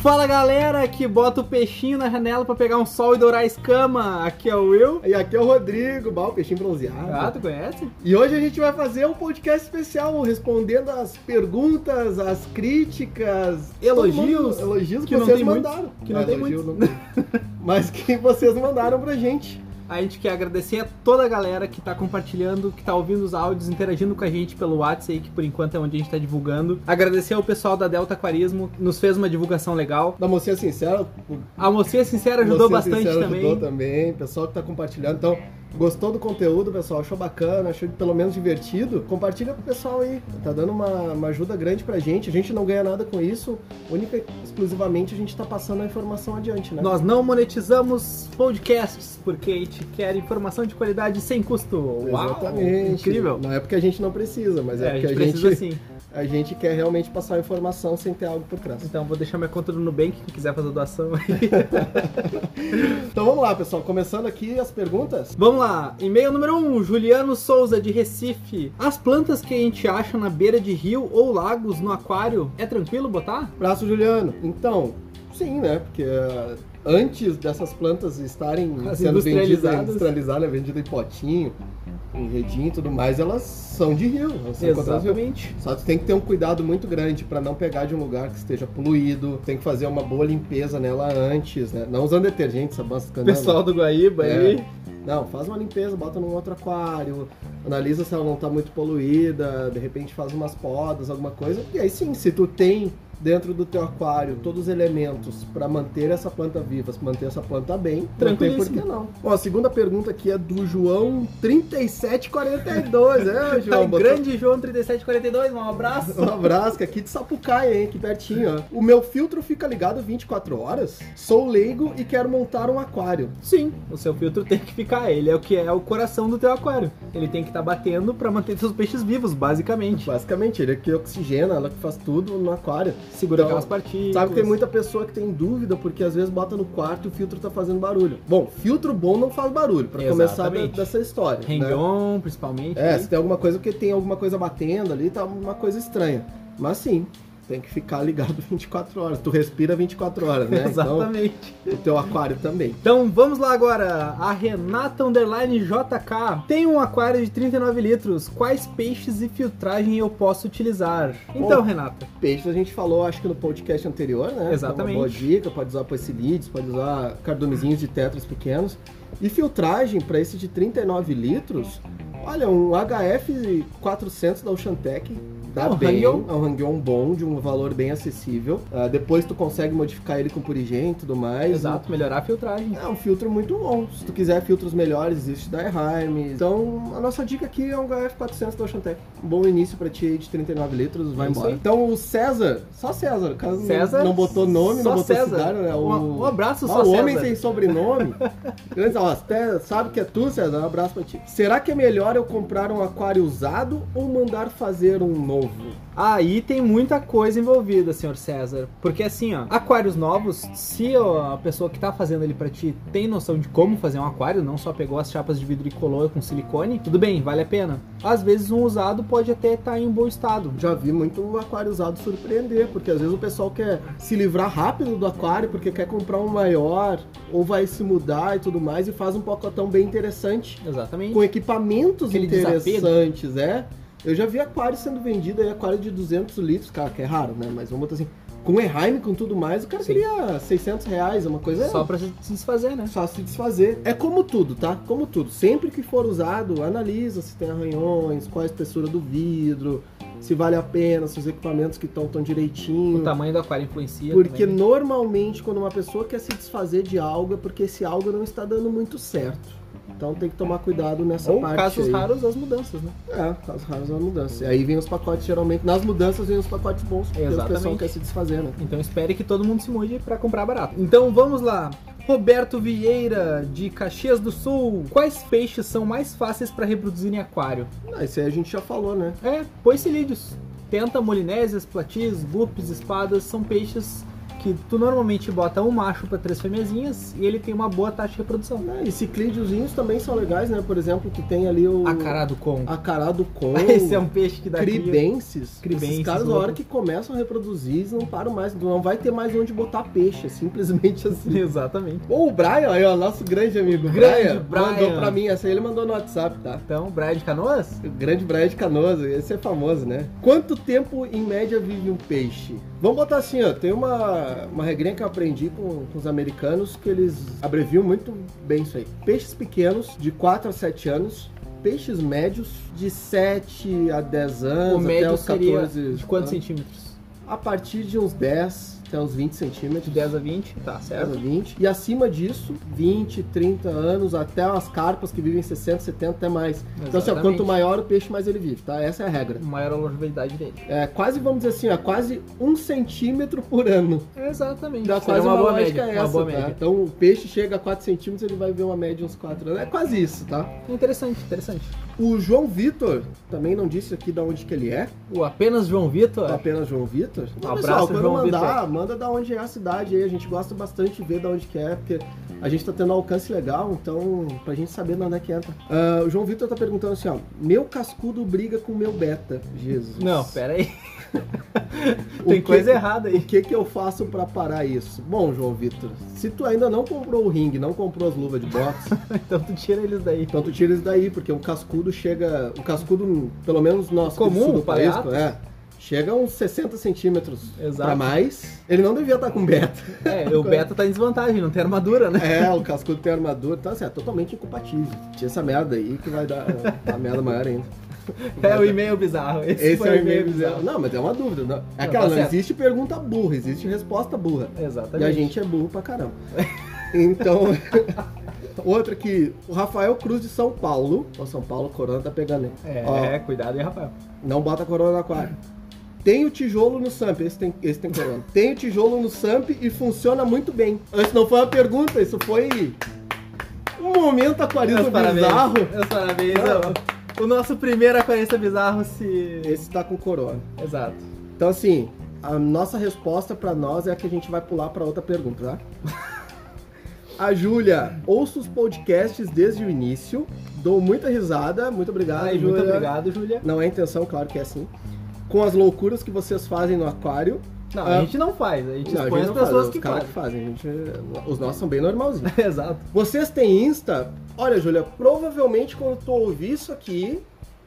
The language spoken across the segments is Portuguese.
Fala galera que bota o peixinho na janela pra pegar um sol e dourar a escama. Aqui é o Will. E aqui é o Rodrigo, bah, o peixinho bronzeado. Ah, tu conhece? E hoje a gente vai fazer um podcast especial respondendo as perguntas, as críticas, Elogios. mundo- elogios que, Que não vocês muitos, mandaram. que não É, tem elogio não- Mas que vocês mandaram pra gente. A gente quer agradecer a toda a galera que tá compartilhando, que tá ouvindo os áudios, interagindo com a gente pelo WhatsApp aí, que por enquanto é onde a gente tá divulgando. Agradecer ao pessoal da Delta Aquarismo, nos fez uma divulgação legal. Da mocinha sincera, A mocinha sincera ajudou Mocinha bastante Sincera também. Ajudou também, pessoal que tá compartilhando. Então, gostou do conteúdo, pessoal? Achou bacana, achou pelo menos divertido? Compartilha com o pessoal aí. Tá dando uma, uma ajuda grande pra gente. A gente não ganha nada com isso. Única e exclusivamente a gente tá passando a informação adiante, né? Nós não monetizamos podcasts, porque a gente quer informação de qualidade sem custo. Uau, Exatamente. incrível. Não é porque a gente não precisa, mas é, É, a porque gente a gente, precisa sim. A gente quer realmente passar a informação sem ter algo por trás. Então vou deixar minha conta do Nubank, quem quiser fazer doação aí. Então vamos lá, pessoal. Começando aqui as perguntas. Vamos lá, e-mail número 1, um, Juliano Souza, de Recife. As plantas que a gente acha na beira de rio ou lagos no aquário, é tranquilo botar? Braço Juliano. Então, sim, né? Porque uh, antes dessas plantas estarem As sendo vendidas, industrializadas. industrializadas, vendidas em potinho, em redinho e tudo mais, elas são de rio. Elas são. Exatamente. Só que tu tem que ter um cuidado muito grande para não pegar de um lugar que esteja poluído. Tem que fazer uma boa limpeza nela antes, né? Não usando detergente, sabão. Pessoal do Guaíba É. aí. Não, faz uma limpeza, bota num outro aquário, analisa se ela não tá muito poluída, de repente faz umas podas, alguma coisa. E aí sim, se tu tem dentro do teu aquário todos os elementos para manter essa planta viva, manter essa planta bem, tem por que não. Ó, a segunda pergunta aqui é do João 3742, é, João? Ai, botou- grande João 3742, um abraço. um abraço, aqui de Sapucaia, hein? Aqui pertinho, ó. O meu filtro fica ligado 24 horas? Sou leigo e quero montar um aquário. Sim, o seu filtro tem que ficar, ele é o que é o coração do teu aquário. Ele tem que estar batendo pra manter seus peixes vivos, basicamente. Basicamente, ele é que oxigena, ela que faz tudo no aquário. Segura Então, aquelas partículas. Sabe que tem muita pessoa que tem dúvida porque às vezes bota no quarto e o filtro tá fazendo barulho. Bom, filtro bom não faz barulho, pra começar da- dessa história. né? Hang-on, principalmente. É, né? se tem alguma coisa porque tem alguma coisa batendo ali, tá uma coisa estranha. Mas sim, tem que ficar ligado 24 horas. Tu respira 24 horas, né? Exatamente. Então, o teu aquário também. Então vamos lá agora. A Renata Underline JK. Tem um aquário de 39 litros. Quais peixes e filtragem eu posso utilizar? Então, Bom, Renata. Peixe a gente falou, acho que no podcast anterior, né? Exatamente. É uma boa dica, pode usar poecilídeos, pode usar cardumezinhos de tetras pequenos. E filtragem para esse de 39 litros, olha, um HF 400 da Oceantec dá É um bem, hang-on. é um hang-on bom, de um valor bem acessível. Ah, depois tu consegue modificar ele com purigem e tudo mais. Exato, melhorar a filtragem. É um filtro muito bom. Se tu quiser filtros melhores, existe da Erheim. Então, a nossa dica aqui é um HF400 da Oceantec. Um bom início pra ti aí de 39 litros, vai É embora. Então, o César, só César, caso César, não, botou nome, não botou César. cidade, né? O, Um- um abraço, Ah, só O homem César. sem sobrenome. Grande, ó, até sabe que é tu, César? Um abraço pra ti. Será que é melhor eu comprar um aquário usado ou mandar fazer um novo? Aí tem muita coisa envolvida, senhor César. Porque assim, ó, aquários novos, se ó, a pessoa que tá fazendo ele pra ti tem noção de como fazer um aquário, não só pegou as chapas de vidro e colou com silicone, tudo bem, vale a pena. Às vezes um usado pode até estar em bom estado. Já vi muito aquário usado surpreender, porque às vezes o pessoal quer se livrar rápido do aquário porque quer comprar um maior ou vai se mudar e tudo mais e faz um pacotão bem interessante Exatamente. com equipamentos Aquele desapego. interessantes, é. Eu já vi aquário sendo vendido aí, aquário de 200 litros, cara, que é raro, né? Mas vamos botar assim, com Erheim, com tudo mais, o cara Sim. queria 600 reais, uma coisa Só pra se desfazer, né? só se desfazer. É como tudo, tá? Como tudo. Sempre que for usado, analisa se tem arranhões, qual a espessura do vidro, se vale a pena, se os equipamentos que estão tão direitinho. O tamanho do aquário influencia. Porque também. normalmente quando uma pessoa quer se desfazer de algo é porque esse algo não está dando muito certo. Então tem que tomar cuidado nessa Ou parte. casos aí. raros, as mudanças, né? É, casos raros é uma mudança. E aí vem os pacotes, geralmente, nas mudanças vem os pacotes bons, porque o pessoal Exatamente. quer se desfazer, né? Então espere que todo mundo se mude pra comprar barato. Então vamos lá. Roberto Vieira, de Caxias do Sul. Quais peixes são mais fáceis pra reproduzir em aquário? Ah, isso aí a gente já falou, né? É, poicilídeos. Tenta, molinésias, platis, gupes, espadas são peixes que tu normalmente bota um macho pra três fêmeazinhas e ele tem uma boa taxa de reprodução. Né, E ciclídeozinhos também são legais, né? Por exemplo, tu tem ali o... Acarado com. Acarado com... Esse é um peixe que dá. Cribenses. Cribenses, Esses caras, na hora que começam a reproduzir, eles não param mais. Não vai ter mais onde botar peixe, é simplesmente assim. Exatamente. Ou o Brian, aí, ó, nosso grande amigo Grande Brian, mandou Brian. pra mim, essa aí ele mandou no WhatsApp, tá? Então, Brian de Canoas? O grande Brian de Canoas, esse é famoso, né? Quanto tempo em média vive um peixe? Vamos botar assim, ó, tem uma, uma regrinha que eu aprendi com, com os americanos que eles abreviam muito bem isso aí. Peixes pequenos, de 4 a 7 anos. Peixes médios, de 7 a 10 anos, o até os seria 14. de quantos tá? centímetros? A partir de uns 10 até uns 20 De centímetros. 10 a 20, tá 10 a certo? 20. E acima disso, 20, 30 anos, até as carpas que vivem 60, 70, até mais. Então, assim, ó, Exatamente. quanto maior o peixe, mais ele vive, tá? Essa é a regra. Maior a longevidade dele. É quase, vamos dizer assim, ó, quase um centímetro por ano. Exatamente. Dá quase uma, boa lógica média. essa, uma boa tá? média. Então, o peixe chega a 4 centímetros, ele vai ver uma média de uns 4 anos. É quase isso, tá? Interessante, interessante. O João Vitor também não disse aqui de onde que ele é, O apenas João Vitor. apenas João Vitor. Então, abraço, pessoal, quando João mandar, manda da onde é a cidade aí. A gente gosta bastante de ver da onde que é, porque a gente tá tendo um alcance legal, então pra gente saber de onde é que entra. Ah, o João Vitor tá perguntando assim, ó, meu cascudo briga com meu beta. Jesus. Não, pera aí. O Tem que- coisa errada O aí. que que eu faço pra parar isso? Bom, João Vitor, se tu ainda não comprou o ringue, não comprou as luvas de boxe, Então tu tira eles daí. então tu tira isso daí, porque o cascudo chega, o cascudo, pelo menos nosso Comum, do o país, é, chega a uns 60 centímetros Exato. pra mais. Ele não devia estar com beta. É, o beta tá em desvantagem, não tem armadura, né? É, o cascudo tem armadura, então assim, é totalmente incompatível. Tira essa merda aí que vai dar a merda maior ainda. É o e-mail bizarro. Esse, Esse foi é o e-mail bizarro. Não, mas é uma dúvida. Não. É aquela, tá não existe pergunta burra, existe resposta burra. Exatamente. E a gente é burro pra caramba. Então, outra que o Rafael Cruz de São Paulo. Ó, São Paulo, corona tá pegando aí. É, Ó, cuidado aí, Rafael. não bota corona no aquário. Tem o tijolo no SAMP, esse tem, esse tem corona. Tem o tijolo no SAMP e funciona muito bem. Isso não foi uma pergunta, isso foi um momento aquarismo Meus parabéns. bizarro. Meus parabéns. Não. O nosso primeiro aquarista bizarro se. Esse tá com corona. Exato. Então, assim, a nossa resposta pra nós é a que a gente vai pular pra outra pergunta, tá? A Júlia, ouço os podcasts desde o início, dou muita risada, muito obrigado, Ai, Júlia. muito obrigado, Júlia. Não é intenção, claro que é assim. Com as loucuras que vocês fazem no aquário. Não, Ah. a gente não faz, a gente Não, a expõe gente as faz, pessoas os que fazem. que fazem. A gente, os nossos são bem normalzinhos. Exato. Vocês têm Insta? Olha, Júlia, provavelmente quando tu ouvir isso aqui,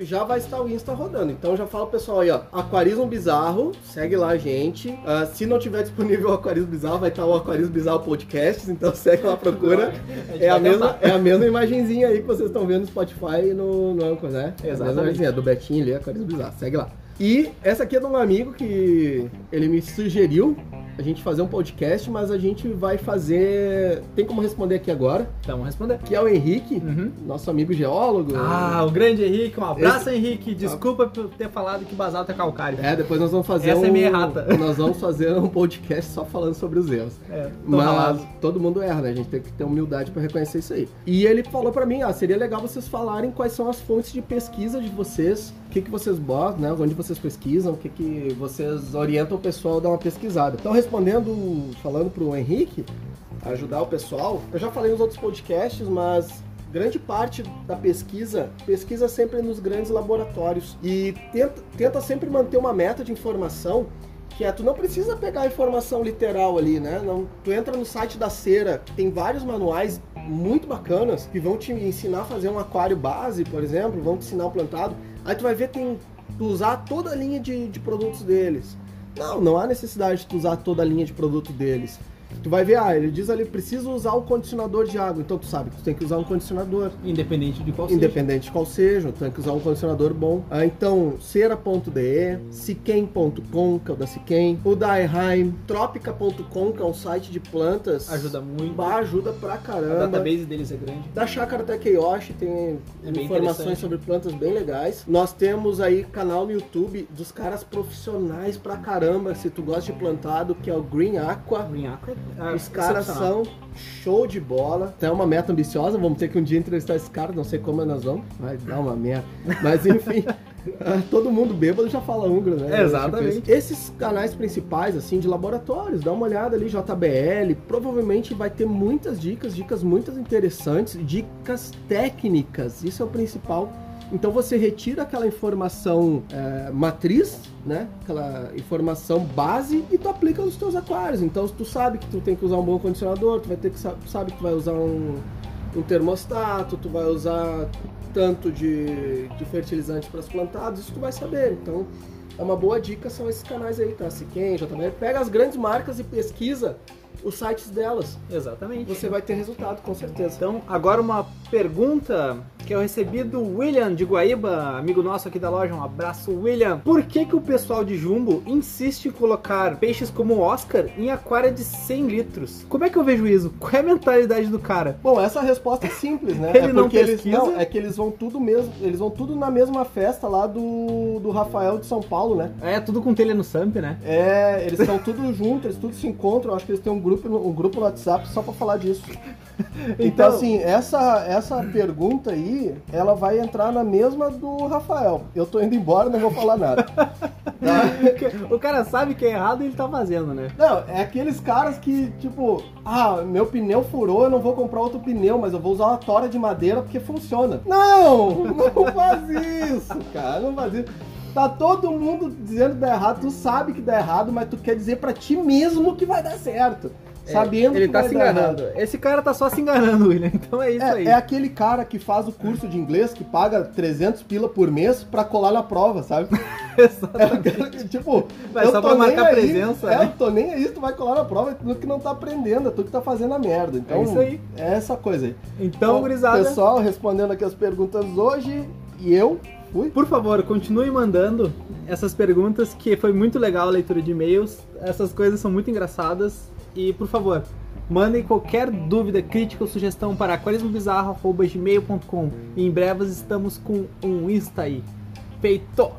já vai estar o Insta rodando. Então já fala pessoal aí, ó, Aquarismo Bizarro, segue lá a gente. Ah, se não tiver disponível o Aquarismo Bizarro, vai estar o Aquarismo Bizarro Podcasts, então segue lá, procura. gente É a, mesma, é a mesma imagenzinha aí que vocês estão vendo no Spotify e no, no Anchor, né? É a mesma Exatamente. imagenzinha, do Betinho ali, Aquarismo Bizarro, segue lá. E essa aqui é de um amigo que ele me sugeriu a gente fazer um podcast, mas a gente vai fazer. Tem como responder aqui agora, Então, vamos responder. que é o Henrique, Uhum. nosso amigo geólogo. Ah, o grande Henrique, um abraço, Henrique. Desculpa por ter falado que basalto é calcário. É, depois nós vamos fazer Essa um. é minha errata. Nós vamos fazer um podcast só falando sobre os erros. É, Mas ralado. todo mundo erra, né? A gente tem que ter humildade pra reconhecer isso aí. E ele falou pra mim, ah, seria legal vocês falarem quais são as fontes de pesquisa de vocês, o que, que vocês botam, né? Onde vocês pesquisam, o que, que vocês orientam o pessoal a dar uma pesquisada. Então, respondendo, falando pro Henrique, ajudar o pessoal, eu já falei nos outros podcasts, mas grande parte da pesquisa pesquisa sempre nos grandes laboratórios e tenta, tenta sempre manter uma meta de informação que é, tu não precisa pegar a informação literal ali, né? Não, tu entra no site da Cera, tem vários manuais muito bacanas que vão te ensinar a fazer um aquário base, por exemplo, vão te ensinar o plantado. Aí tu vai ver tem usar toda a linha de, de produtos deles. Não, não há necessidade de usar toda a linha de produto deles. Tu vai ver, ah, ele diz ali, preciso usar o condicionador de água. Então tu sabe que tu tem que usar um condicionador. Independente de qual seja. Independente de qual seja, tem que usar um condicionador bom. Ah, então, cera.de, siquem.com, que é o da Siquem, o da Eheim, tropica.com, que é um site de plantas. Ajuda muito. Bah, ajuda pra A caramba. database deles é grande. Da Chácara Takeyoshi tem É informações sobre plantas bem legais. Nós temos aí canal no YouTube dos caras profissionais pra caramba, se tu gosta de plantado, que é o Green Aqua. Green Aqua. Ah, Os caras são show de bola. Tem uma meta ambiciosa, vamos ter que um dia entrevistar esse cara, não sei como nós vamos. Vai dar uma merda. Mas enfim, Todo mundo bêbado já fala húngaro, né? Exatamente. Tipo, esses canais principais, assim, de laboratórios, dá uma olhada ali, JBL, provavelmente vai ter muitas dicas, dicas muito interessantes, dicas técnicas, isso é o principal. Então você retira aquela informação é, matriz, né? Aquela informação base e tu aplica nos teus aquários. Então tu sabe que tu tem que usar um bom condicionador, tu vai ter que sabe que tu vai usar um, um termostato, tu vai usar tanto de, de fertilizante para os plantados, isso tu vai saber. Então, é uma boa dica são esses canais aí, tá? Siquem, JBL. Pega as grandes marcas e pesquisa os sites delas. Exatamente. Você vai ter resultado, com certeza. Então, agora uma pergunta que eu recebi do William de Guaíba, amigo nosso aqui da loja. Um abraço, William. Por que, que o pessoal de Jumbo insiste em colocar peixes como o Oscar em aquário de 100 litros? Como é que eu vejo isso? Qual é a mentalidade do cara? Bom, essa resposta é simples, né? Ele é não eles pesquisa? não, é que eles vão tudo mesmo, eles vão tudo na mesma festa lá do, do Rafael de São Paulo, né? É tudo com telha no Samp, né? É, eles estão tudo juntos, eles tudo se encontram. Eu acho que eles têm um grupo, um grupo no WhatsApp só pra falar disso. Então, Então- assim, essa, essa pergunta aí, ela vai entrar na mesma do Rafael. Eu tô indo embora, não vou falar nada. Tá? o cara sabe que é errado e ele tá fazendo, né? Não, é aqueles caras que, tipo, ah, meu pneu furou, eu não vou comprar outro pneu, mas eu vou usar uma tora de madeira porque funciona. Não! Não faz isso, cara, não faz isso. Tá todo mundo dizendo que dá errado, tu sabe que dá errado, mas tu quer dizer pra ti mesmo que vai dar certo. Sabendo ele que tá vai se enganando. errado. Esse cara tá só se enganando, William. Então é isso aí. É, é aquele cara que faz o curso de inglês, que paga 300 pila por mês pra colar na prova, sabe? É cara que, tipo, Vai eu só tô pra marcar aí, presença, É, né? eu tô nem aí, tu vai colar na prova, é tu que não tá aprendendo, é tu que tá fazendo a merda. Então, É isso aí. É essa coisa aí. Então, Bom, gurizada, Pessoal, respondendo aqui as perguntas hoje, e eu fui. por favor, continue mandando essas perguntas, que foi muito legal a leitura de e-mails. Essas coisas são muito engraçadas. E, por favor, mandem qualquer dúvida, crítica ou sugestão para aquarismobizarro.gmail.com. E em breve estamos com um Insta aí. Feito!